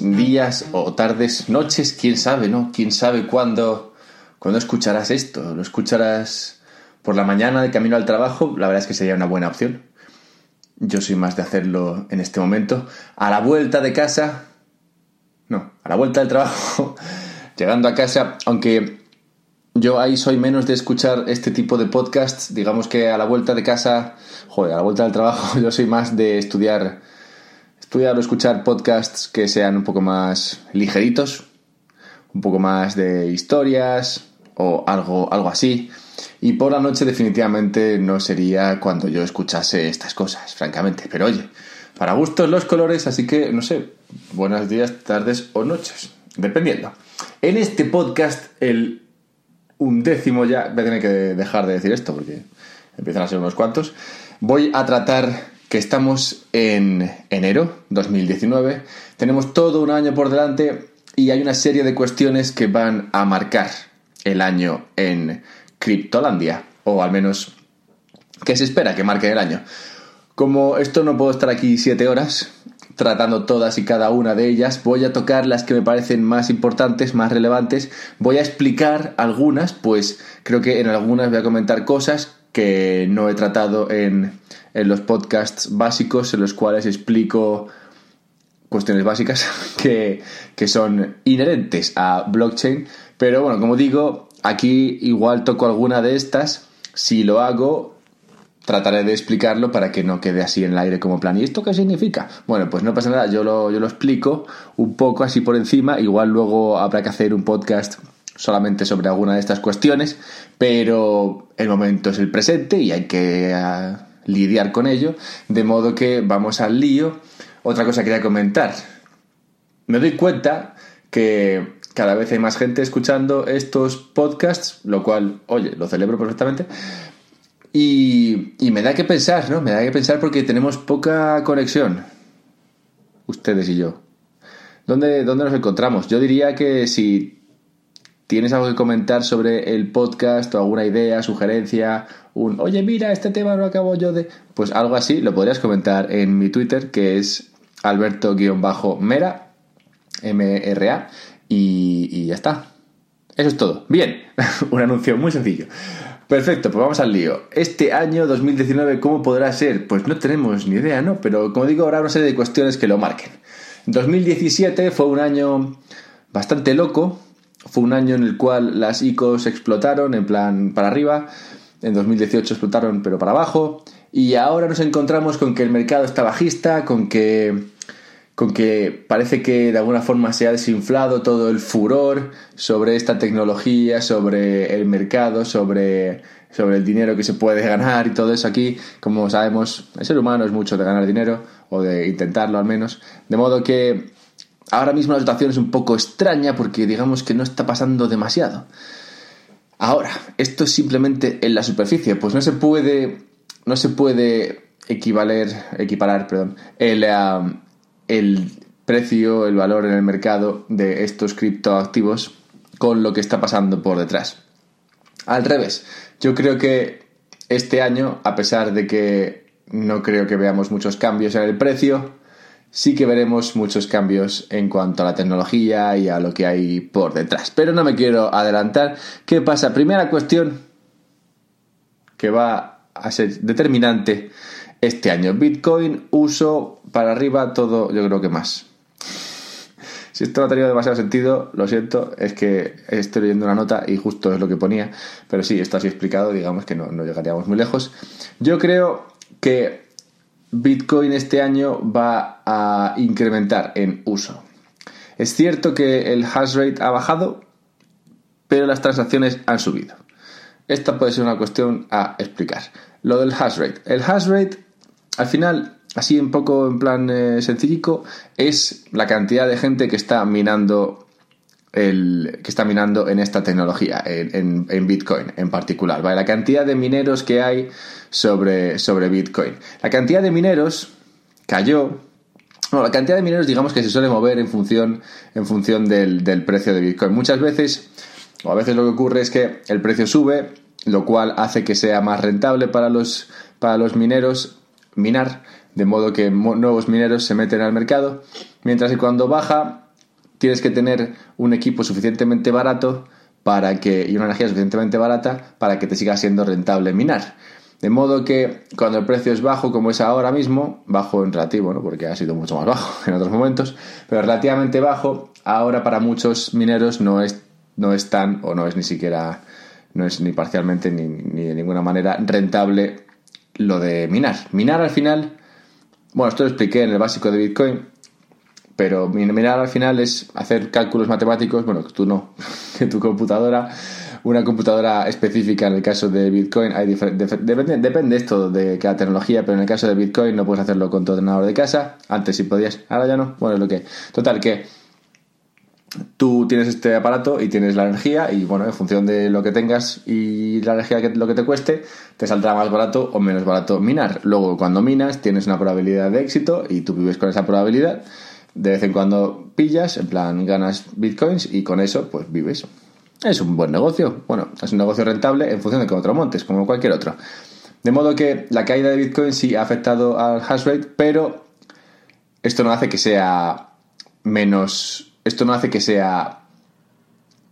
días o tardes, noches, quién sabe, ¿no? Quién sabe cuándo, cuándo escucharás esto. ¿Lo escucharás por la mañana de camino al trabajo? La verdad es que sería una buena opción. Yo soy más de hacerlo en este momento. A la vuelta de casa. No, a la vuelta del trabajo. llegando a casa, aunque yo ahí soy menos de escuchar este tipo de podcasts. Digamos que a la vuelta de casa, joder, a la vuelta del trabajo, yo soy más de estudiar, estudiar o escuchar podcasts que sean un poco más ligeritos, un poco más de historias o algo, algo así. Y por la noche definitivamente no sería cuando yo escuchase estas cosas, francamente. Pero oye, para gustos los colores, así que no sé, buenos días, tardes o noches, dependiendo. En este podcast, el undécimo ya, voy a tener que dejar de decir esto porque empiezan a ser unos cuantos, voy a tratar estamos en enero 2019, tenemos todo un año por delante y hay una serie de cuestiones que van a marcar el año en Criptolandia, o al menos que se espera que marque el año. Como esto no puedo estar aquí siete horas tratando todas y cada una de ellas, voy a tocar las que me parecen más importantes, más relevantes, voy a explicar algunas, pues creo que en algunas voy a comentar cosas que no he tratado en, en los podcasts básicos, en los cuales explico cuestiones básicas que, que son inherentes a blockchain, pero bueno, como digo, Aquí igual toco alguna de estas. Si lo hago, trataré de explicarlo para que no quede así en el aire como plan. ¿Y esto qué significa? Bueno, pues no pasa nada, yo lo, yo lo explico un poco así por encima. Igual luego habrá que hacer un podcast solamente sobre alguna de estas cuestiones, pero el momento es el presente y hay que uh, lidiar con ello. De modo que vamos al lío. Otra cosa que quería comentar. Me doy cuenta que cada vez hay más gente escuchando estos podcasts, lo cual, oye, lo celebro perfectamente. Y, me da que pensar, ¿no? Me da que pensar porque tenemos poca conexión, ustedes y yo. ¿Dónde, ¿Dónde nos encontramos? Yo diría que si tienes algo que comentar sobre el podcast o alguna idea, sugerencia, un, oye, mira, este tema lo acabo yo de... Pues algo así, lo podrías comentar en mi Twitter, que es alberto-mera, M-R-A, y, ya está. Eso es todo. Bien, un anuncio muy sencillo. Perfecto, pues vamos al lío. Este año 2019, ¿cómo podrá ser? Pues no tenemos ni idea, ¿no? Pero como digo, habrá una serie de cuestiones que lo marquen. 2017 fue un año bastante loco. Fue un año en el cual las ICOs explotaron en plan para arriba. En 2018 explotaron pero para abajo. Y ahora nos encontramos con que el mercado está bajista, con que con que parece que de alguna forma se ha desinflado todo el furor sobre esta tecnología, sobre el mercado, sobre, sobre el dinero que se puede ganar y todo eso aquí. Como sabemos, el ser humano es mucho de ganar dinero, o de intentarlo al menos. De modo que ahora mismo la situación es un poco extraña porque digamos que no está pasando demasiado. Ahora, esto es simplemente en la superficie, pues no se puede, no se puede equivaler, equiparar, el, el precio, el valor en el mercado de estos criptoactivos con lo que está pasando por detrás. Al revés, yo creo que este año, a pesar de que no creo que veamos muchos cambios en el precio, sí que veremos muchos cambios en cuanto a la tecnología y a lo que hay por detrás. Pero no me quiero adelantar. ¿Qué pasa? Primera cuestión que va a ser determinante este año. Bitcoin, uso para arriba, todo, yo creo que más. Si esto no ha tenido demasiado sentido, lo siento, es que estoy leyendo una nota y justo es lo que ponía. Pero sí, esto así explicado, digamos que no, no llegaríamos muy lejos. Yo creo que Bitcoin este año va a incrementar en uso. Es cierto que el hash rate ha bajado, pero las transacciones han subido. Esta puede ser una cuestión a explicar. Lo del hash rate. El hash rate al final, así un poco en plan eh, sencillico, es la cantidad de gente que está minando el, que está minando en esta tecnología, en, Bitcoin en particular. ¿vale? La cantidad de mineros que hay sobre, sobre Bitcoin. La cantidad de mineros cayó. Bueno, la cantidad de mineros, digamos que se suele mover en función, en función del, del precio de Bitcoin. Muchas veces, o a veces lo que ocurre es que el precio sube, lo cual hace que sea más rentable para los, para los mineros minar, de modo que nuevos mineros se meten al mercado, mientras que cuando baja tienes que tener un equipo suficientemente barato para que, y una energía suficientemente barata para que te siga siendo rentable minar. De modo que cuando el precio es bajo, como es ahora mismo, bajo en relativo, ¿no? porque ha sido mucho más bajo en otros momentos, pero relativamente bajo, ahora para muchos mineros no es, no es tan, o no es ni siquiera, no es ni parcialmente ni, ni de ninguna manera rentable lo de minar. Minar al final, bueno, esto lo expliqué en el básico de Bitcoin, pero mirar al final es hacer cálculos matemáticos, bueno, tú no, que tu computadora una computadora específica en el caso de Bitcoin hay depende, depende esto de cada tecnología, pero en el caso de Bitcoin no puedes hacerlo con tu ordenador de casa. Antes sí podías, ahora ya no. Bueno, es lo que. Total, que tú tienes este aparato y tienes la energía y bueno, en función de lo que tengas y la energía que lo que te cueste, te saldrá más barato o menos barato minar. Luego, cuando minas, tienes una probabilidad de éxito y tú vives con esa probabilidad. De vez en cuando pillas, en plan ganas bitcoins y con eso pues vives. Es un buen negocio. Bueno, es un negocio rentable en función de cómo otro montes, como cualquier otro. De modo que la caída de Bitcoin sí ha afectado al hash rate, pero esto no hace que sea menos. Esto no hace que sea,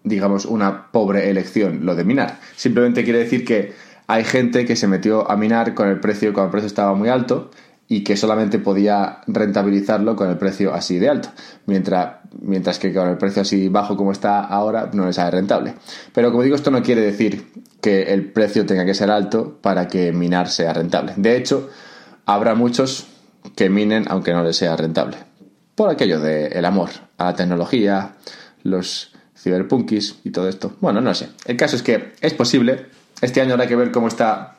digamos, una pobre elección lo de minar. Simplemente quiere decir que hay gente que se metió a minar con el precio cuando el precio estaba muy alto y que solamente podía rentabilizarlo con el precio así de alto, mientras, mientras que con el precio así bajo como está ahora no les sale rentable. Pero como digo, esto no quiere decir que el precio tenga que ser alto para que minar sea rentable. De hecho, habrá muchos que minen aunque no les sea rentable. Por aquello del el amor a la tecnología, los ciberpunkis y todo esto. Bueno, no sé. El caso es que es posible. Este año habrá que ver cómo está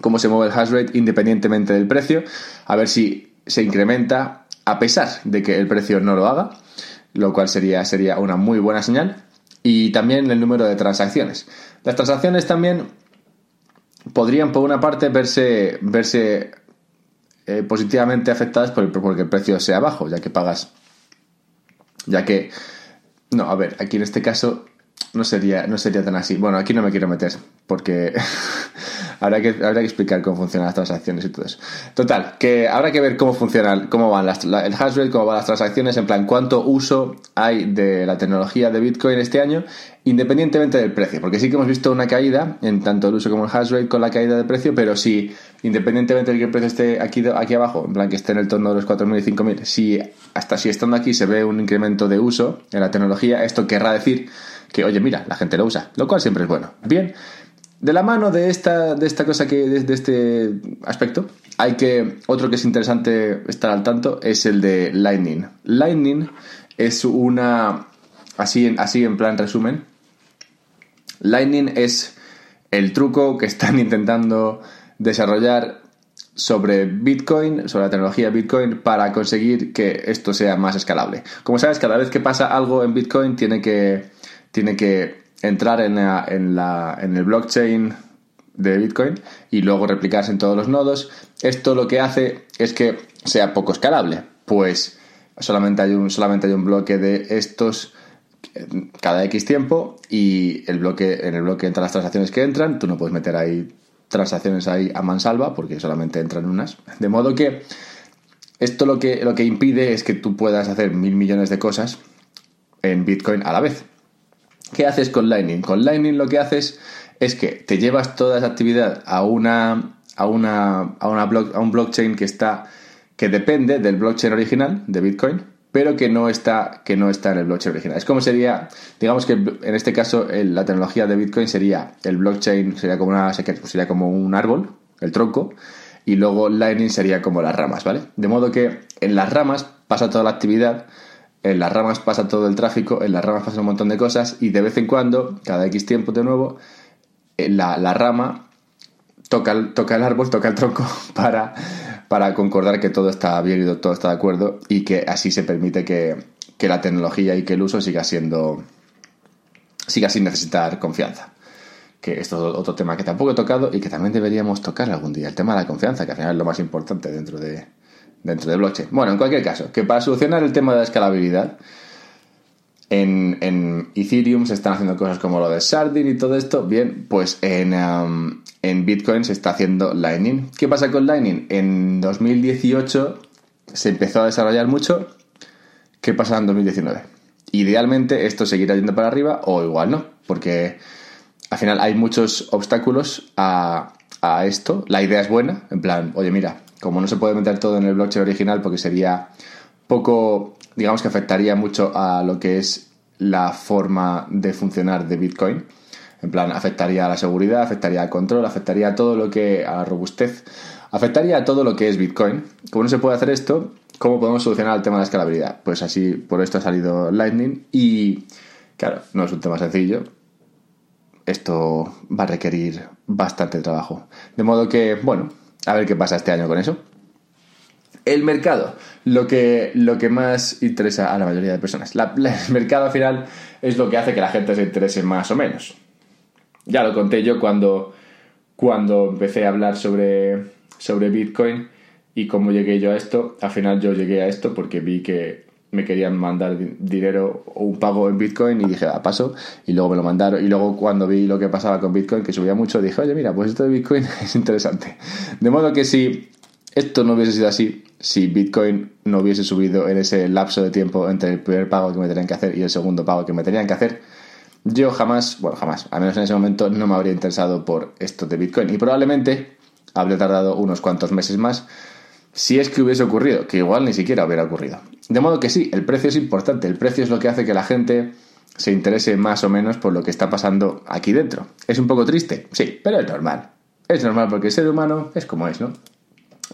cómo se mueve el hash rate independientemente del precio, a ver si se incrementa a pesar de que el precio no lo haga, lo cual sería, sería una muy buena señal. Y también el número de transacciones. Las transacciones también podrían, por una parte, verse, verse eh, positivamente afectadas por el, porque el precio sea bajo, ya que pagas. Ya que. No, a ver, aquí en este caso no sería, no sería tan así. Bueno, aquí no me quiero meter, porque habrá, que, habrá que explicar cómo funcionan las transacciones y todo eso. Total, que habrá que ver cómo funcionan, cómo van las, el hash rate, cómo van las transacciones, en plan, cuánto uso hay de la tecnología de Bitcoin este año, independientemente del precio. Porque sí que hemos visto una caída en tanto el uso como el hash rate con la caída de precio, pero si, independientemente de que el precio esté aquí, aquí abajo, en plan, que esté en el torno de los 4.000 y 5.000, si hasta si estando aquí se ve un incremento de uso en la tecnología, esto querrá decir que, oye, mira, la gente lo usa, lo cual siempre es bueno. Bien, de la mano de esta, de esta cosa que, de, este aspecto, hay que, otro que es interesante estar al tanto es el de Lightning. Lightning es una, así, así en plan resumen, Lightning es el truco que están intentando desarrollar sobre Bitcoin, sobre la tecnología Bitcoin, para conseguir que esto sea más escalable. Como sabes, cada vez que pasa algo en Bitcoin tiene que tiene que entrar en, en, el blockchain de Bitcoin y luego replicarse en todos los nodos. Esto lo que hace es que sea poco escalable, pues solamente hay un, solamente hay un bloque de estos cada X tiempo y el bloque, en el bloque entran las transacciones que entran, tú no puedes meter ahí transacciones ahí a mansalva porque solamente entran unas. De modo que esto lo que, lo que impide es que tú puedas hacer mil millones de cosas en Bitcoin a la vez. ¿Qué haces con Lightning? Con Lightning lo que haces es que te llevas toda esa actividad a una a una a un blockchain que está que depende del blockchain original de Bitcoin, pero que no está que no está en el blockchain original. Es como sería, digamos que en este caso la tecnología de Bitcoin sería el blockchain sería como una sería como un árbol, el tronco y luego Lightning sería como las ramas, ¿vale? De modo que en las ramas pasa toda la actividad en las ramas pasa todo el tráfico, en las ramas pasa un montón de cosas y de vez en cuando, cada X tiempo de nuevo, eh, la, la rama toca el, toca el árbol, toca el tronco para, para concordar que todo está bien y todo está de acuerdo y que así se permite que, que la tecnología y que el uso siga siendo siga sin necesitar confianza. Que esto es otro tema que tampoco he tocado y que también deberíamos tocar algún día. El tema de la confianza, que al final es lo más importante dentro de, dentro de blockchain. Bueno, en cualquier caso, que para solucionar el tema de la escalabilidad, En, Ethereum se están haciendo cosas como lo de Sardin y todo esto. Bien, pues en, um, en Bitcoin se está haciendo Lightning. ¿Qué pasa con Lightning? En 2018 se empezó a desarrollar mucho. ¿Qué pasa en 2019? Idealmente esto seguirá yendo para arriba o igual no, porque al final hay muchos obstáculos a, a esto. La idea es buena, en plan, oye, mira, como no se puede meter todo en el blockchain original porque sería poco, digamos que afectaría mucho a lo que es la forma de funcionar de Bitcoin. En plan, afectaría a la seguridad, afectaría al control, afectaría a todo lo que, a la robustez, afectaría a todo lo que es Bitcoin. Como no se puede hacer esto, ¿cómo podemos solucionar el tema de la escalabilidad? Pues así, por esto ha salido Lightning y, claro, no es un tema sencillo. Esto va a requerir bastante trabajo. De modo que, bueno, a ver qué pasa este año con eso. El mercado, lo que, lo que más interesa a la mayoría de personas. el mercado al final es lo que hace que la gente se interese más o menos. Ya lo conté yo cuando, cuando empecé a hablar sobre, sobre Bitcoin y cómo llegué yo a esto. Al final yo llegué a esto porque vi que me querían mandar dinero o un pago en Bitcoin y dije, a paso, y luego me lo mandaron. Y luego cuando vi lo que pasaba con Bitcoin, que subía mucho, dije, oye, mira, pues esto de Bitcoin es interesante. De modo que si esto no hubiese sido así, si Bitcoin no hubiese subido en ese lapso de tiempo entre el primer pago que me tenían que hacer y el segundo pago que me tenían que hacer, yo jamás, bueno, jamás, al menos en ese momento no me habría interesado por esto de Bitcoin. Y probablemente habría tardado unos cuantos meses más si es que hubiese ocurrido, que igual ni siquiera hubiera ocurrido. De modo que sí, el precio es importante, el precio es lo que hace que la gente se interese más o menos por lo que está pasando aquí dentro. ¿Es un poco triste? Sí, pero es normal. Es normal porque el ser humano es como es, ¿no?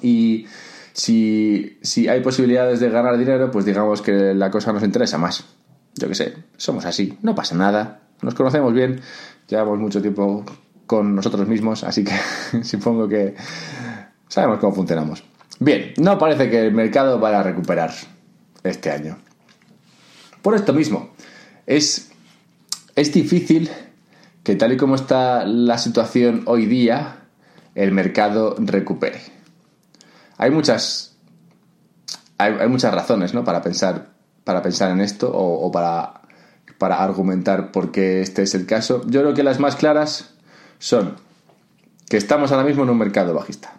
Y si, si hay posibilidades de ganar dinero, pues digamos que la cosa nos interesa más. Yo qué sé, somos así, no pasa nada, nos conocemos bien, llevamos mucho tiempo con nosotros mismos, así que supongo que sabemos cómo funcionamos. Bien, no parece que el mercado vaya a recuperar este año. Por esto mismo, es, es difícil que tal y como está la situación hoy día, el mercado recupere. Hay muchas, hay, muchas razones ¿no? para, pensar, para pensar en esto o, para, para argumentar por qué este es el caso. Yo creo que las más claras son que estamos ahora mismo en un mercado bajista.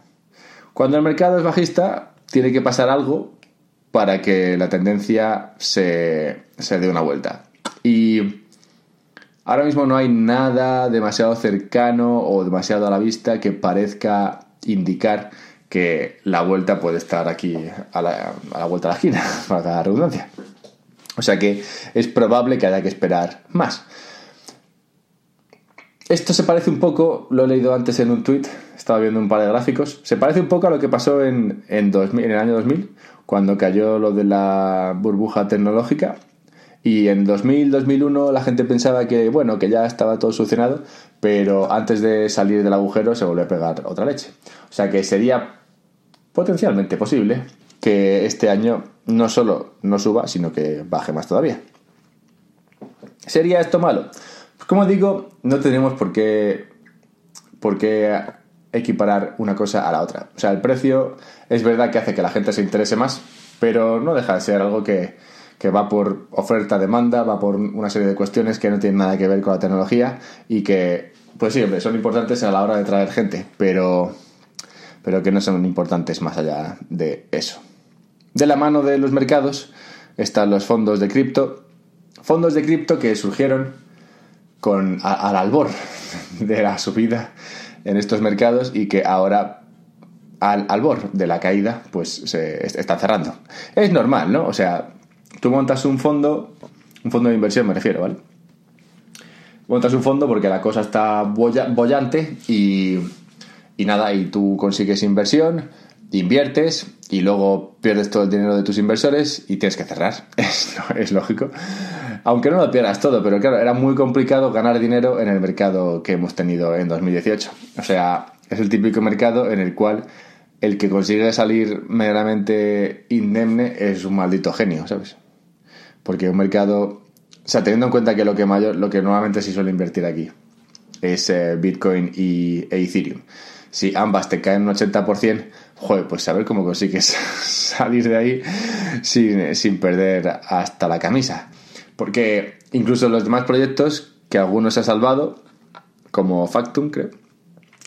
Cuando el mercado es bajista, tiene que pasar algo para que la tendencia se, se dé una vuelta. Y ahora mismo no hay nada demasiado cercano o demasiado a la vista que parezca indicar que la vuelta puede estar aquí a la, a la vuelta de la esquina, para la redundancia. O sea que es probable que haya que esperar más. Esto se parece un poco, lo he leído antes en un tweet, estaba viendo un par de gráficos, se parece un poco a lo que pasó en, en, 2000, en el año 2000, cuando cayó lo de la burbuja tecnológica. Y en 2000-2001 la gente pensaba que, bueno, que ya estaba todo solucionado, pero antes de salir del agujero se volvió a pegar otra leche. O sea que sería potencialmente posible que este año no solo no suba, sino que baje más todavía. ¿Sería esto malo? Como digo, no tenemos por qué, por qué equiparar una cosa a la otra. O sea, el precio es verdad que hace que la gente se interese más, pero no deja de ser algo que, que va por oferta-demanda, va por una serie de cuestiones que no tienen nada que ver con la tecnología y que, pues sí, hombre, son importantes a la hora de traer gente, pero, pero que no son importantes más allá de eso. De la mano de los mercados están los fondos de cripto, fondos de cripto que surgieron con, al albor de la subida en estos mercados y que ahora al albor de la caída pues se está cerrando. Es normal, ¿no? O sea, tú montas un fondo, un fondo de inversión me refiero, ¿vale? Montas un fondo porque la cosa está bollante y, y nada, y tú consigues inversión, inviertes y luego pierdes todo el dinero de tus inversores y tienes que cerrar. Es, es lógico aunque no lo pierdas todo, pero claro, era muy complicado ganar dinero en el mercado que hemos tenido en 2018. O sea, es el típico mercado en el cual el que consigue salir meramente indemne es un maldito genio, ¿sabes? Porque un mercado, o sea, teniendo en cuenta que lo que mayor, lo que normalmente se suele invertir aquí es eh, Bitcoin y, e Ethereum. Si ambas te caen un 80%, joder, pues saber cómo consigues salir de ahí sin, sin perder hasta la camisa. Porque incluso los demás proyectos, que algunos se ha salvado, como Factum, creo,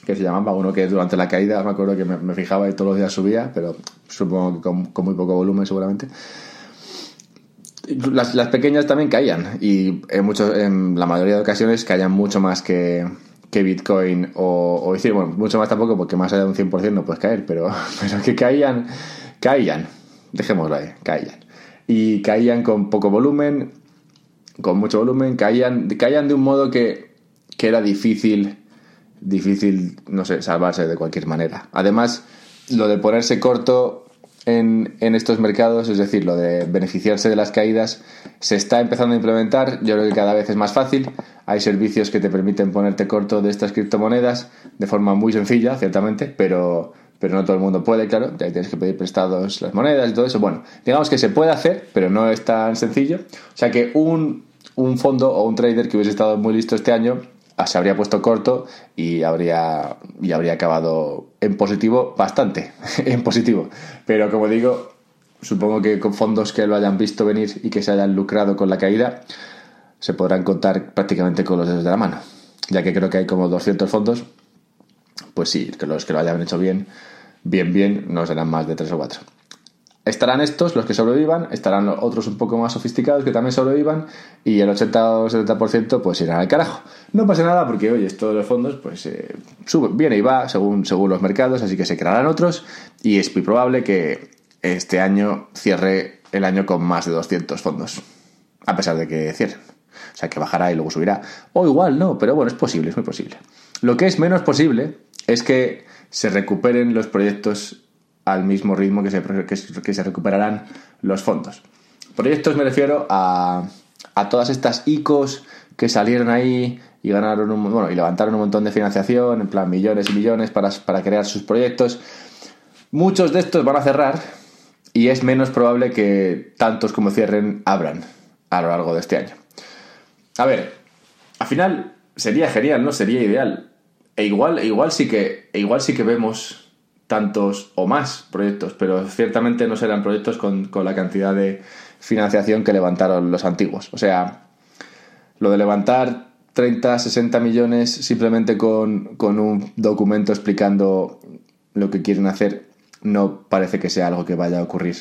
que se llamaba uno que durante la caída, me acuerdo que me, fijaba y todos los días subía, pero supongo que con, muy poco volumen seguramente. Las, pequeñas también caían y en, muchos, en la mayoría de ocasiones caían mucho más que, que Bitcoin o, decir, bueno, mucho más tampoco porque más allá de un 100% no puedes caer, pero, pero que caían, caían, dejémoslo ahí, caían. Y caían con poco volumen, con mucho volumen, caían, caían de un modo que, que era difícil, difícil, no sé, salvarse de cualquier manera. Además, lo de ponerse corto en, en, estos mercados, es decir, lo de beneficiarse de las caídas, se está empezando a implementar. Yo creo que cada vez es más fácil. Hay servicios que te permiten ponerte corto de estas criptomonedas de forma muy sencilla, ciertamente, pero, pero no todo el mundo puede, claro. Ya tienes que pedir prestados las monedas y todo eso. Bueno, digamos que se puede hacer, pero no es tan sencillo. O sea que un, un fondo o un trader que hubiese estado muy listo este año Ah, se habría puesto corto y habría, y habría acabado en positivo bastante, en positivo. Pero como digo, supongo que con fondos que lo hayan visto venir y que se hayan lucrado con la caída, se podrán contar prácticamente con los dedos de la mano. Ya que creo que hay como 200 fondos, pues sí, que los que lo hayan hecho bien, bien, bien, no serán más de 3 o 4. Estarán estos, los que sobrevivan, estarán otros un poco más sofisticados que también sobrevivan y el 80 o 70% pues irán al carajo. No pasa nada porque, oye, esto de los fondos pues eh, sube, viene y va según, según los mercados, así que se crearán otros y es muy probable que este año cierre el año con más de 200 fondos, a pesar de que cierren. O sea, que bajará y luego subirá. O igual no, pero bueno, es posible, es muy posible. Lo que es menos posible es que se recuperen los proyectos al mismo ritmo que se, que, se recuperarán los fondos. Proyectos me refiero a, a todas estas ICOs que salieron ahí y ganaron un, bueno, y levantaron un montón de financiación, en plan millones y millones para, para crear sus proyectos. Muchos de estos van a cerrar y es menos probable que tantos como cierren abran a lo largo de este año. A ver, al final sería genial, ¿no? Sería ideal. E igual, e igual sí que, e igual sí que vemos tantos o más proyectos, pero ciertamente no serán proyectos con, la cantidad de financiación que levantaron los antiguos. O sea, lo de levantar 30, 60 millones simplemente con, un documento explicando lo que quieren hacer no parece que sea algo que vaya a ocurrir.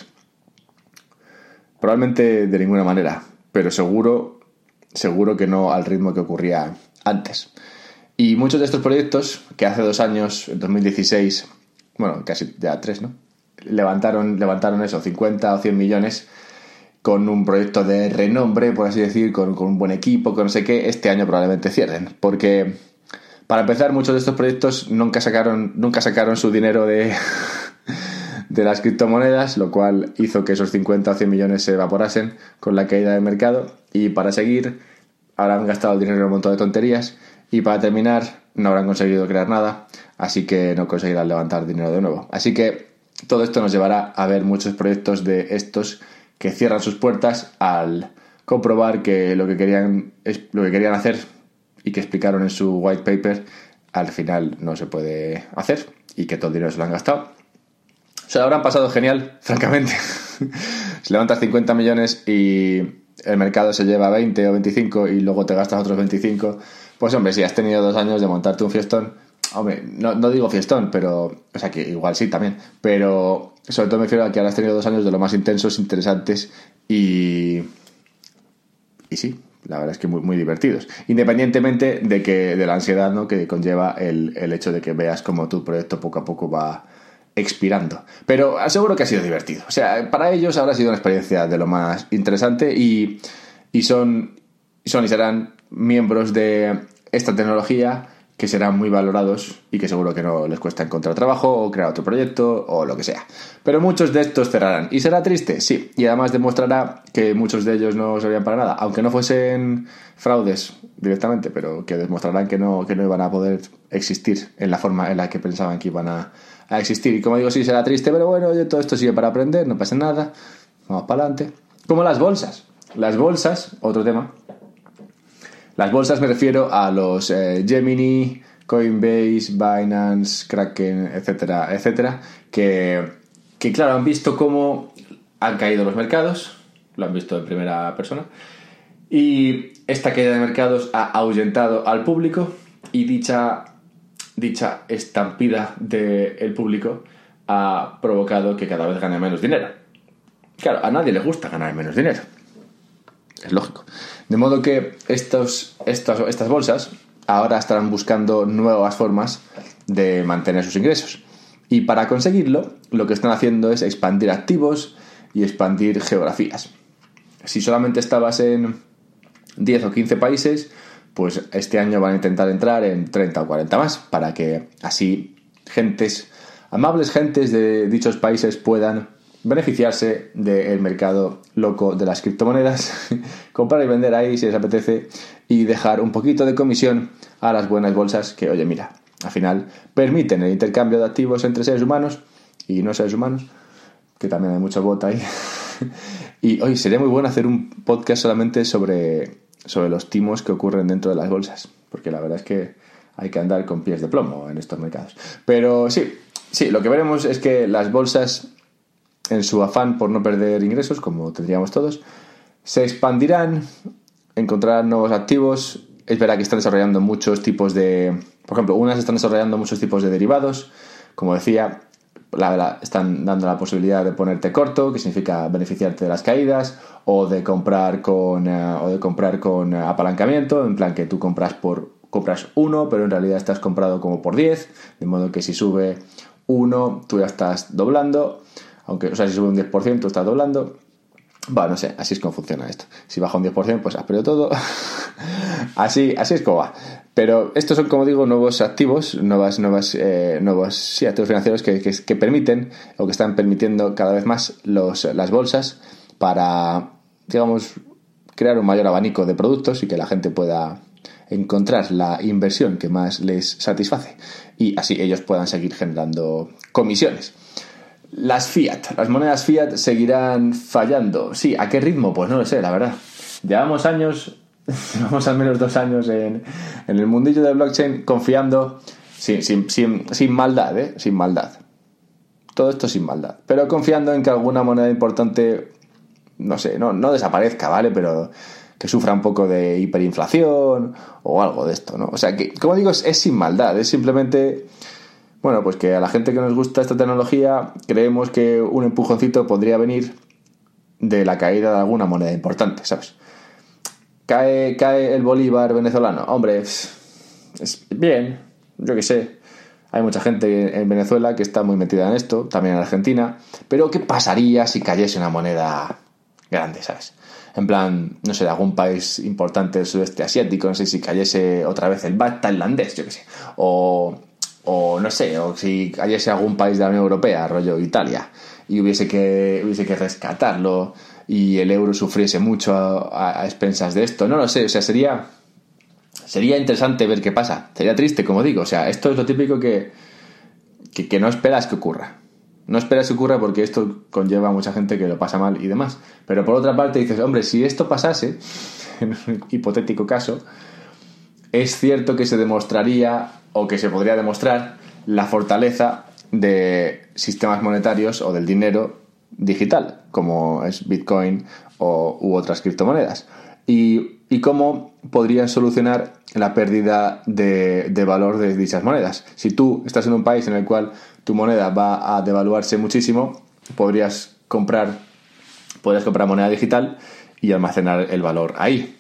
Probablemente de ninguna manera, pero seguro, seguro que no al ritmo que ocurría antes. Y muchos de estos proyectos, que hace dos años, en 2016, bueno, casi ya tres, ¿no? Levantaron, levantaron eso, 50 o 100 millones con un proyecto de renombre, por así decir, con, un buen equipo, con no sé qué, este año probablemente cierren. Porque, para empezar, muchos de estos proyectos nunca sacaron, nunca sacaron su dinero de, de las criptomonedas, lo cual hizo que esos 50 o 100 millones se evaporasen con la caída del mercado. Y para seguir, habrán gastado el dinero en un montón de tonterías. Y para terminar, no habrán conseguido crear nada así que no conseguirán levantar dinero de nuevo. Así que todo esto nos llevará a ver muchos proyectos de estos que cierran sus puertas al comprobar que lo que querían, lo que querían hacer y que explicaron en su white paper al final no se puede hacer y que todo el dinero se lo han gastado. Se lo habrán pasado genial, francamente. si levantas 50 millones y el mercado se lleva 20 o 25 y luego te gastas otros 25, pues hombre, si has tenido dos años de montarte un fiestón, Hombre, no, no, digo fiestón, pero. O sea, que igual sí también. Pero sobre todo me refiero a que ahora has tenido dos años de lo más intensos, interesantes y. Y sí, la verdad es que muy, muy divertidos. Independientemente de que de la ansiedad ¿no? que conlleva el, el hecho de que veas cómo tu proyecto poco a poco va expirando. Pero aseguro que ha sido divertido. O sea, para ellos habrá sido una experiencia de lo más interesante y, y son, son y serán miembros de esta tecnología que serán muy valorados y que seguro que no les cuesta encontrar trabajo o crear otro proyecto o lo que sea. Pero muchos de estos cerrarán. ¿Y será triste? Sí. Y además demostrará que muchos de ellos no servían para nada, aunque no fuesen fraudes directamente, pero que demostrarán que no, que no iban a poder existir en la forma en la que pensaban que iban a, existir. Y como digo, sí será triste, pero bueno, oye, todo esto sigue para aprender, no pasa nada, vamos para adelante. Como las bolsas. Las bolsas, otro tema, las bolsas me refiero a los eh, Gemini, Coinbase, Binance, Kraken, etcétera, etcétera, que, que claro, han visto cómo han caído los mercados, lo han visto en primera persona, Y esta caída de mercados ha ahuyentado al público y dicha, dicha estampida del público ha provocado que cada vez gane menos dinero. Claro, a nadie le gusta ganar menos dinero. Es lógico. De modo que estas bolsas ahora estarán buscando nuevas formas de mantener sus ingresos. Y para conseguirlo, lo que están haciendo es expandir activos y expandir geografías. Si solamente estabas en 10 o 15 países, pues este año van a intentar entrar en 30 o 40 más, para que así gentes, amables gentes de dichos países puedan beneficiarse del mercado loco de las criptomonedas, comprar y vender ahí si les apetece y dejar un poquito de comisión a las buenas bolsas que, oye, mira, al final permiten el intercambio de activos entre seres humanos y no seres humanos, que también hay mucho bot ahí. y hoy sería muy bueno hacer un podcast solamente sobre, sobre los timos que ocurren dentro de las bolsas, porque la verdad es que hay que andar con pies de plomo en estos mercados. Pero sí, sí, lo que veremos es que las bolsas en su afán por no perder ingresos, como tendríamos todos, se expandirán, encontrarán nuevos activos. Es verdad que están desarrollando muchos tipos de. Por ejemplo, unas están desarrollando muchos tipos de derivados. Como decía, la, están dando la posibilidad de ponerte corto, que significa beneficiarte de las caídas, o de comprar con, eh, o de comprar con apalancamiento, en plan que tú compras por compras uno, pero en realidad estás comprado como por 10, de modo que si sube uno, tú ya estás doblando aunque, o sea, si sube un 10%, está doblando. Va, no sé, así es como funciona esto. Si baja un 10%, pues has perdido todo. así, así es como va. Pero estos son, como digo, nuevos activos, nuevas, nuevas, eh, nuevos sí, activos financieros que, que, permiten o que están permitiendo cada vez más los, las bolsas para, digamos, crear un mayor abanico de productos y que la gente pueda encontrar la inversión que más les satisface y así ellos puedan seguir generando comisiones. Las fiat, las monedas fiat seguirán fallando. Sí, ¿a qué ritmo? Pues no lo sé, la verdad. Llevamos años, llevamos al menos dos años en, el mundillo de blockchain confiando sin, sin, sin, maldad, ¿eh? Sin maldad. Todo esto sin maldad. Pero confiando en que alguna moneda importante, no sé, no, no desaparezca, ¿vale? Pero que sufra un poco de hiperinflación o algo de esto, ¿no? O sea que, como digo, es sin maldad, es simplemente bueno, pues que a la gente que nos gusta esta tecnología creemos que un empujoncito podría venir de la caída de alguna moneda importante, ¿sabes? Cae, cae el bolívar venezolano. Hombre, es bien, yo qué sé. Hay mucha gente en Venezuela que está muy metida en esto, también en Argentina. Pero ¿qué pasaría si cayese una moneda grande, ¿sabes? En plan, no sé, de algún país importante del sudeste asiático, no sé si cayese otra vez el bat tailandés, yo qué sé. O o no sé, o si cayese algún país de la Unión Europea, rollo Italia, y hubiese que, hubiese que rescatarlo y el euro sufriese mucho a, expensas de esto, no lo sé, o sea, sería, sería interesante ver qué pasa, sería triste, como digo, o sea, esto es lo típico que, que, no esperas que ocurra. No esperas que ocurra porque esto conlleva a mucha gente que lo pasa mal y demás. Pero por otra parte dices, hombre, si esto pasase, en un hipotético caso, es cierto que se demostraría o que se podría demostrar la fortaleza de sistemas monetarios o del dinero digital, como es Bitcoin o, u otras criptomonedas. Y, cómo podrían solucionar la pérdida de, de, valor de dichas monedas. Si tú estás en un país en el cual tu moneda va a devaluarse muchísimo, podrías comprar, podrías comprar moneda digital y almacenar el valor ahí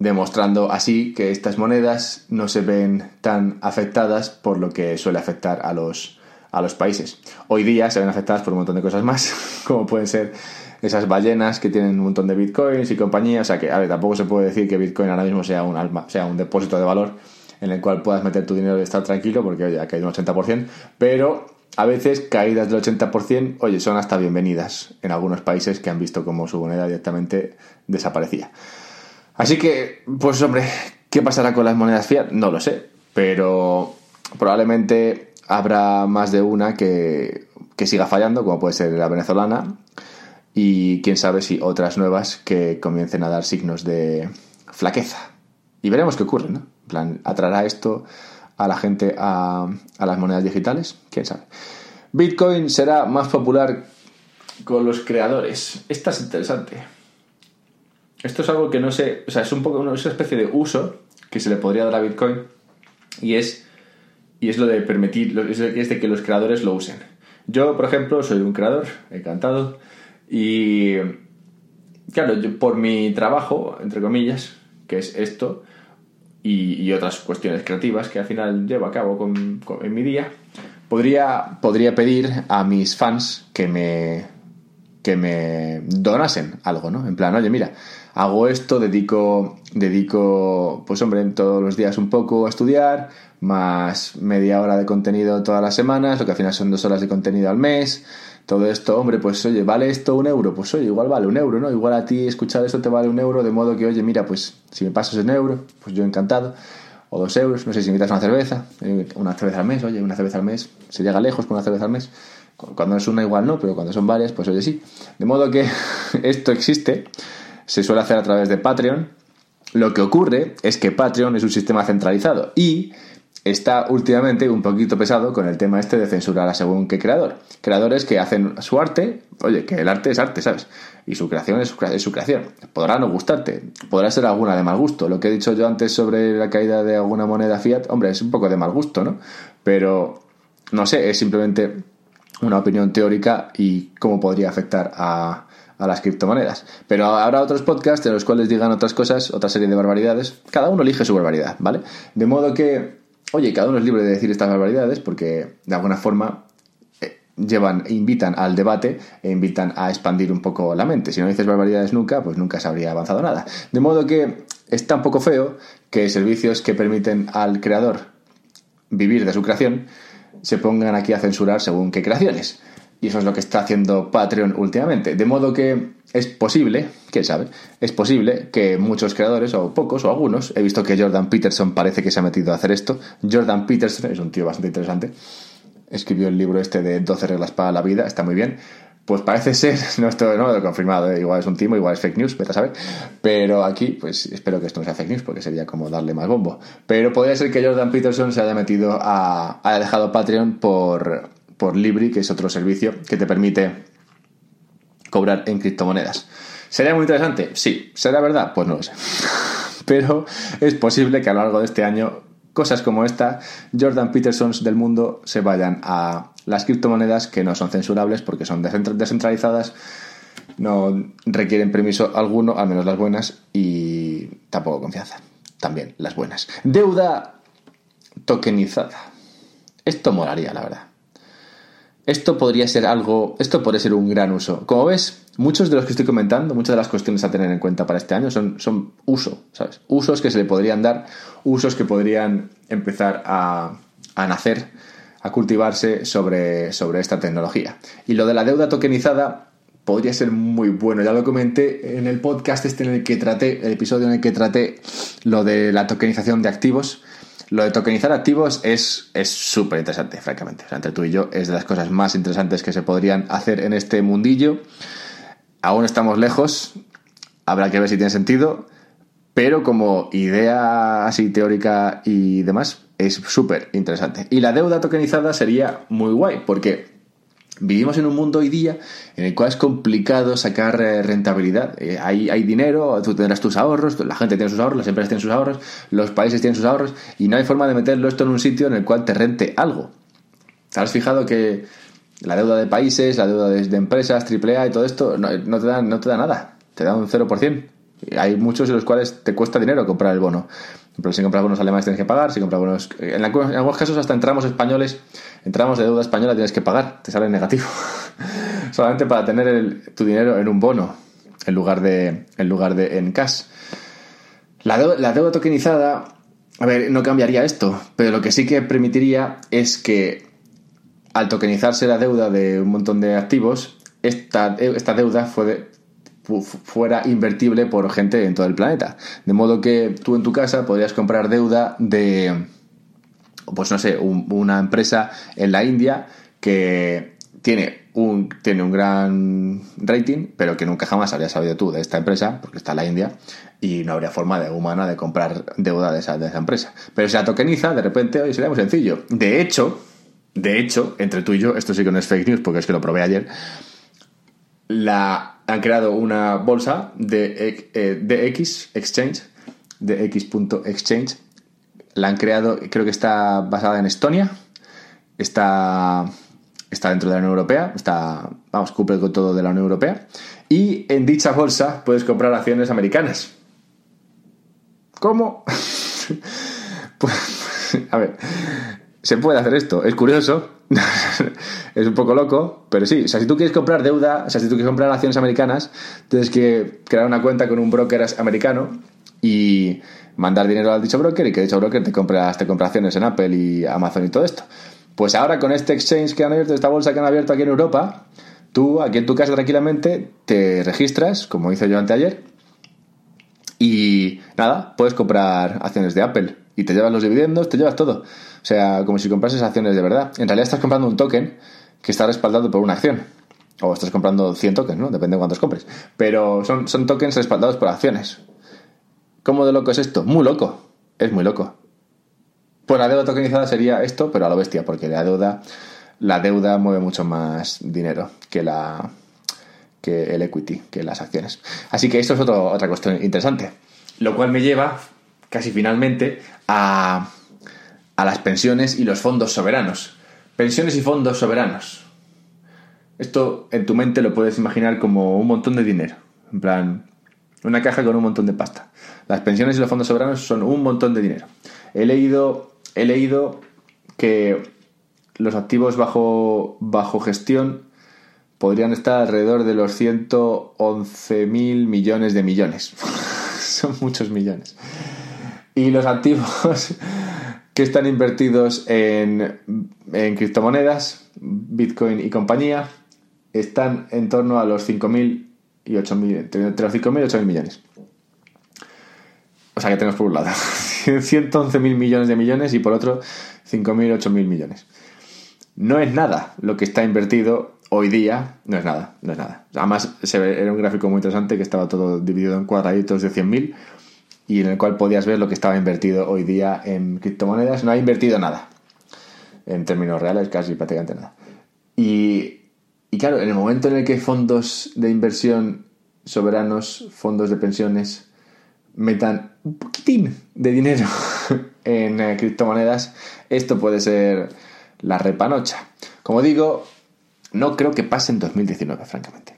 demostrando así que estas monedas no se ven tan afectadas por lo que suele afectar a los, a los países. Hoy día se ven afectadas por un montón de cosas más, como pueden ser esas ballenas que tienen un montón de bitcoins y compañía. O sea que, a ver, tampoco se puede decir que bitcoin ahora mismo sea un, alma, sea un depósito de valor en el cual puedas meter tu dinero y estar tranquilo, porque oye, ha caído un 80%, pero a veces caídas del 80%, oye, son hasta bienvenidas en algunos países que han visto cómo su moneda directamente desaparecía. Así que, pues hombre, ¿qué pasará con las monedas fiat? No lo sé, pero probablemente habrá más de una que, siga fallando, como puede ser la venezolana, y quién sabe si otras nuevas que comiencen a dar signos de flaqueza. Y veremos qué ocurre, ¿no? En plan, ¿atraerá esto a la gente a, a las monedas digitales? ¿Quién sabe? Bitcoin será más popular con los creadores. Esta es interesante. Esto es algo que no sé, o sea, es un poco una especie de uso que se le podría dar a Bitcoin y es, y es lo de permitir, es de que los creadores lo usen. Yo, por ejemplo, soy un creador, encantado, y claro, yo, por mi trabajo, entre comillas, que es esto, y, otras cuestiones creativas que al final llevo a cabo con, en mi día, podría, podría pedir a mis fans que me, que me donasen algo, ¿no? En plan, oye, mira, hago esto, dedico, dedico, pues hombre, todos los días un poco a estudiar, más media hora de contenido todas las semanas, lo que al final son dos horas de contenido al mes. Todo esto, hombre, pues oye, ¿vale esto un euro? Pues oye, igual vale un euro, ¿no? Igual a ti escuchar esto te vale un euro, de modo que, oye, mira, pues si me pasas un euro, pues yo encantado. O dos euros, no sé si invitas una cerveza, eh, una cerveza al mes, oye, una cerveza al mes, se llega lejos con una cerveza al mes. Cuando es una igual no, pero cuando son varias, pues oye sí. De modo que esto existe, se suele hacer a través de Patreon. Lo que ocurre es que Patreon es un sistema centralizado y está últimamente un poquito pesado con el tema este de censurar a según qué creador. Creadores que hacen su arte, oye, que el arte es arte, ¿sabes? Y su creación es su, creación. Podrá no gustarte, podrá ser alguna de mal gusto. Lo que he dicho yo antes sobre la caída de alguna moneda fiat, hombre, es un poco de mal gusto, ¿no? Pero, no sé, es simplemente una opinión teórica y cómo podría afectar a, las criptomonedas. Pero habrá otros podcasts en los cuales digan otras cosas, otra serie de barbaridades. Cada uno elige su barbaridad, ¿vale? De modo que, oye, cada uno es libre de decir estas barbaridades porque de alguna forma eh, llevan, invitan al debate e invitan a expandir un poco la mente. Si no dices barbaridades nunca, pues nunca se habría avanzado nada. De modo que está un poco feo que servicios que permiten al creador vivir de su creación se pongan aquí a censurar según qué creaciones. Y eso es lo que está haciendo Patreon últimamente. De modo que es posible, quién sabe, es posible que muchos creadores, o pocos, o algunos, he visto que Jordan Peterson parece que se ha metido a hacer esto. Jordan Peterson es un tío bastante interesante. Escribió el libro este de 12 reglas para la vida, está muy bien. Pues parece ser, no, esto no confirmado, ¿eh? igual es un timo, igual es fake news, a saber. Pero aquí, pues espero que esto no sea fake news porque sería como darle más bombo. Pero podría ser que Jordan Peterson se haya metido a. haya dejado Patreon por, por Libri, que es otro servicio que te permite cobrar en criptomonedas. ¿Sería muy interesante? Sí. ¿Será verdad? Pues no lo sé. Pero es posible que a lo largo de este año cosas como esta, Jordan Petersons del mundo se vayan a las criptomonedas que no son censurables porque son descentralizadas, no requieren permiso alguno, al menos las buenas, y tampoco confianza. También las buenas. Deuda tokenizada. Esto molaría, la verdad. Esto podría ser algo, esto podría ser un gran uso. Como ves, muchos de los que estoy comentando, muchas de las cuestiones a tener en cuenta para este año son, son uso, ¿sabes? Usos que se le podrían dar, usos que podrían empezar a, a nacer, a cultivarse sobre, sobre esta tecnología. Y lo de la deuda tokenizada podría ser muy bueno. Ya lo comenté en el podcast este en el que traté, el episodio en el que traté lo de la tokenización de activos. Lo de tokenizar activos es súper interesante, francamente. entre tú y yo es de las cosas más interesantes que se podrían hacer en este mundillo. Aún estamos lejos, habrá que ver si tiene sentido, pero como idea así teórica y demás, es súper interesante. Y la deuda tokenizada sería muy guay, porque vivimos en un mundo hoy día en el cual es complicado sacar eh, rentabilidad. Eh, hay, hay, dinero, tú tendrás tus ahorros, la gente tiene sus ahorros, las empresas tienen sus ahorros, los países tienen sus ahorros, y no hay forma de meterlo esto en un sitio en el cual te rente algo. ¿Te has fijado que la deuda de países, la deuda de, empresas, AAA y todo esto, no, te da, no te da nada, te da un 0%. Hay muchos en los cuales te cuesta dinero comprar el bono. Si compras bonos alemanes tienes que pagar, si compras bonos... En, algunos casos hasta entramos españoles, entramos de deuda española tienes que pagar, te sale negativo. Solamente para tener tu dinero en un bono en lugar de, en, lugar de en cash. La deuda tokenizada, a ver, no cambiaría esto, pero lo que sí que permitiría es que al tokenizarse la deuda de un montón de activos, esta, esta deuda fuera invertible por gente en todo el planeta. De modo que tú en tu casa podrías comprar deuda de, pues no sé, una empresa en la India que tiene un, tiene un gran rating, pero que nunca jamás habrías sabido tú de esta empresa, porque está en la India, y no habría forma de humana de comprar deuda de esa, de esa empresa. Pero si la tokeniza, de repente, hoy sería muy sencillo. De hecho, de hecho, entre tú y yo, esto sí que no es fake news porque es que lo probé ayer, la han creado una bolsa de eh, DX Exchange, DX.exchange. La han creado, creo que está basada en Estonia, está, está dentro de la Unión Europea, está, vamos, cumple con todo de la Unión Europea. Y en dicha bolsa puedes comprar acciones americanas. ¿Cómo? pues, a ver, se puede hacer esto. Es curioso, es un poco loco, pero sí. O sea, si tú quieres comprar deuda, o sea, si tú quieres comprar acciones americanas, tienes que crear una cuenta con un broker americano y mandar dinero al dicho broker y que dicho broker te compre, te compre acciones en Apple y Amazon y todo esto. Pues ahora con este exchange que han abierto, esta bolsa que han abierto aquí en Europa, tú aquí en tu casa tranquilamente te registras, como hice yo anteayer, y nada, puedes comprar acciones de Apple y te llevas los dividendos, te llevas todo. O sea, como si comprases acciones de verdad. En realidad estás comprando un token que está respaldado por una acción. O estás comprando 100 tokens, ¿no? Depende de cuántos compres. Pero son, son tokens respaldados por acciones. ¿Cómo de loco es esto? Muy loco. Es muy loco. Pues la deuda tokenizada sería esto, pero a lo bestia, porque la deuda, la deuda mueve mucho más dinero que la que el equity, que las acciones. Así que esto es otra cuestión interesante. Lo cual me lleva, casi finalmente, a, a las pensiones y los fondos soberanos. Pensiones y fondos soberanos. Esto en tu mente lo puedes imaginar como un montón de dinero. En plan, una caja con un montón de pasta. Las pensiones y los fondos soberanos son un montón de dinero. He leído he leído que los activos bajo, bajo gestión podrían estar alrededor de los 111 mil millones de millones. Son muchos millones. Y los activos que están invertidos en, en criptomonedas, Bitcoin y compañía, están en torno a los 5.000 y 8.000, entre los 5.000 y 8.000 millones. O sea que tenemos por un lado 111 mil millones de millones y por otro 5.000, 8.000 millones. No es nada lo que está invertido hoy día, no es nada, no es nada. Además, era un gráfico muy interesante que estaba todo dividido en cuadraditos de 100.000 y en el cual podías ver lo que estaba invertido hoy día en criptomonedas. No ha invertido nada, en términos reales, casi prácticamente nada. Y, y claro, en el momento en el que fondos de inversión soberanos, fondos de pensiones, metan un poquitín de dinero en eh, criptomonedas, esto puede ser la repanocha. Como digo, no creo que pase en 2019, francamente.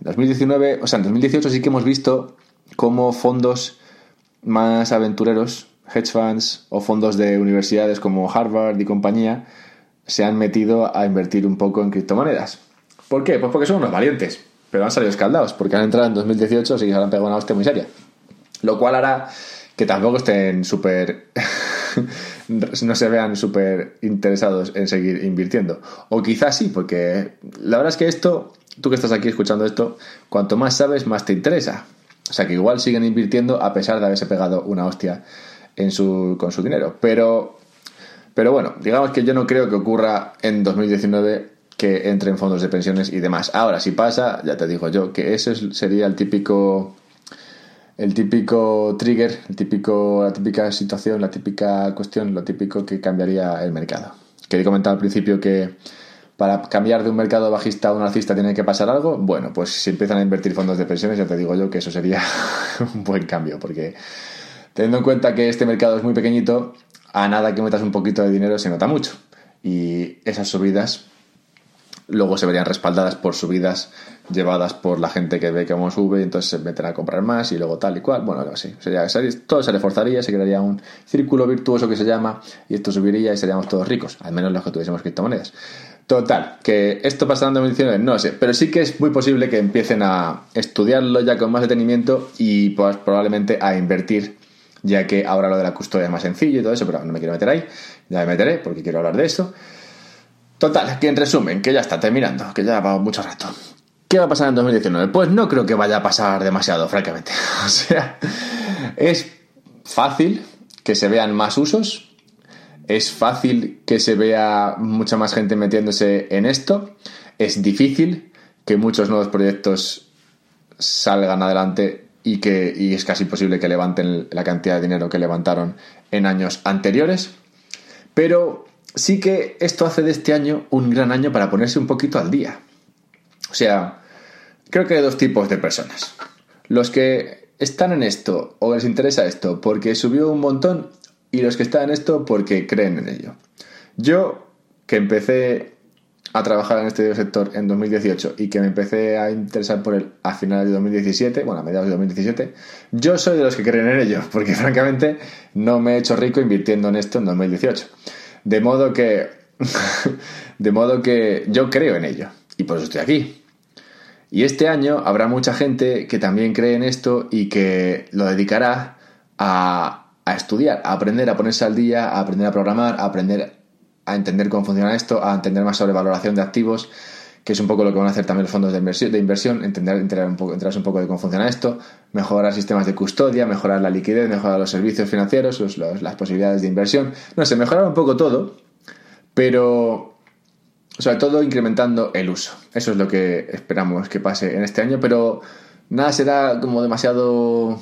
En 2019, o sea, en 2018 sí que hemos visto cómo fondos más aventureros, hedge funds o fondos de universidades como Harvard y compañía, se han metido a invertir un poco en criptomonedas. ¿Por qué? Pues porque son unos valientes, pero han salido escaldados, porque han entrado en 2018 y se han pegado una hostia muy seria. Lo cual hará que tampoco estén súper... no se vean súper interesados en seguir invirtiendo. O quizás sí, porque la verdad es que esto, tú que estás aquí escuchando esto, cuanto más sabes, más te interesa. O sea que igual siguen invirtiendo a pesar de haberse pegado una hostia en su, con su dinero. Pero, pero bueno, digamos que yo no creo que ocurra en 2019 que entre en fondos de pensiones y demás. Ahora, si pasa, ya te digo yo, que ese sería el típico el típico trigger, el típico, la típica situación, la típica cuestión, lo típico que cambiaría el mercado. Quería comentar al principio que para cambiar de un mercado bajista a un alcista tiene que pasar algo. Bueno, pues si empiezan a invertir fondos de pensiones, ya te digo yo que eso sería un buen cambio, porque teniendo en cuenta que este mercado es muy pequeñito, a nada que metas un poquito de dinero se nota mucho. Y esas subidas luego se verían respaldadas por subidas llevadas por la gente que ve que cómo sube y entonces se meten a comprar más y luego tal y cual. Bueno, algo así. Sería, todo se reforzaría, se crearía un círculo virtuoso que se llama y esto subiría y seríamos todos ricos, al menos los que tuviésemos criptomonedas. Total, que esto pasando en 2019, no sé, pero sí que es muy posible que empiecen a estudiarlo ya con más detenimiento y pues probablemente a invertir, ya que ahora lo de la custodia es más sencillo y todo eso, pero no me quiero meter ahí, ya me meteré porque quiero hablar de eso. Total, que en resumen, que ya está terminando, que ya va mucho rato. ¿Qué va a pasar en 2019? Pues no creo que vaya a pasar demasiado, francamente. O sea, es fácil que se vean más usos, es fácil que se vea mucha más gente metiéndose en esto, es difícil que muchos nuevos proyectos salgan adelante y que y es casi imposible que levanten la cantidad de dinero que levantaron en años anteriores, pero sí que esto hace de este año un gran año para ponerse un poquito al día. O sea, creo que hay dos tipos de personas. Los que están en esto o les interesa esto porque subió un montón y los que están en esto porque creen en ello. Yo, que empecé a trabajar en este sector en 2018 y que me empecé a interesar por él a finales de 2017, bueno, a mediados de 2017, yo soy de los que creen en ello, porque francamente no me he hecho rico invirtiendo en esto en 2018. De modo que, de modo que yo creo en ello y por eso estoy aquí. Y este año habrá mucha gente que también cree en esto y que lo dedicará a, a estudiar, a aprender a ponerse al día, a aprender a programar, a aprender a entender cómo funciona esto, a entender más sobre valoración de activos, que es un poco lo que van a hacer también los fondos de inversión, de inversión entender, un poco, un poco de cómo funciona esto, mejorar sistemas de custodia, mejorar la liquidez, mejorar los servicios financieros, las posibilidades de inversión, no sé, mejorar un poco todo, pero sobre todo incrementando el uso. Eso es lo que esperamos que pase en este año, pero nada será como demasiado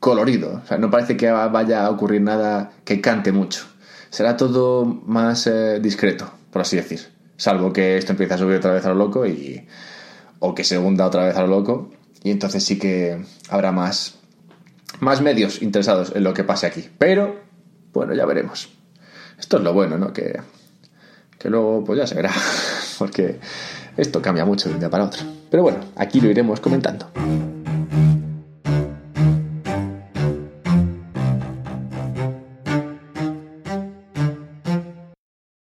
colorido, o sea, no parece que vaya a ocurrir nada que cante mucho será todo más eh, discreto, por así decir. Salvo que esto empiece a subir otra vez a lo loco y. o que se hunda otra vez a lo loco. Y entonces sí que habrá más. más medios interesados en lo que pase aquí. Pero, bueno, ya veremos. Esto es lo bueno, ¿no? Que. que luego, pues ya se verá. Porque esto cambia mucho de un día para otro. Pero bueno, aquí lo iremos comentando.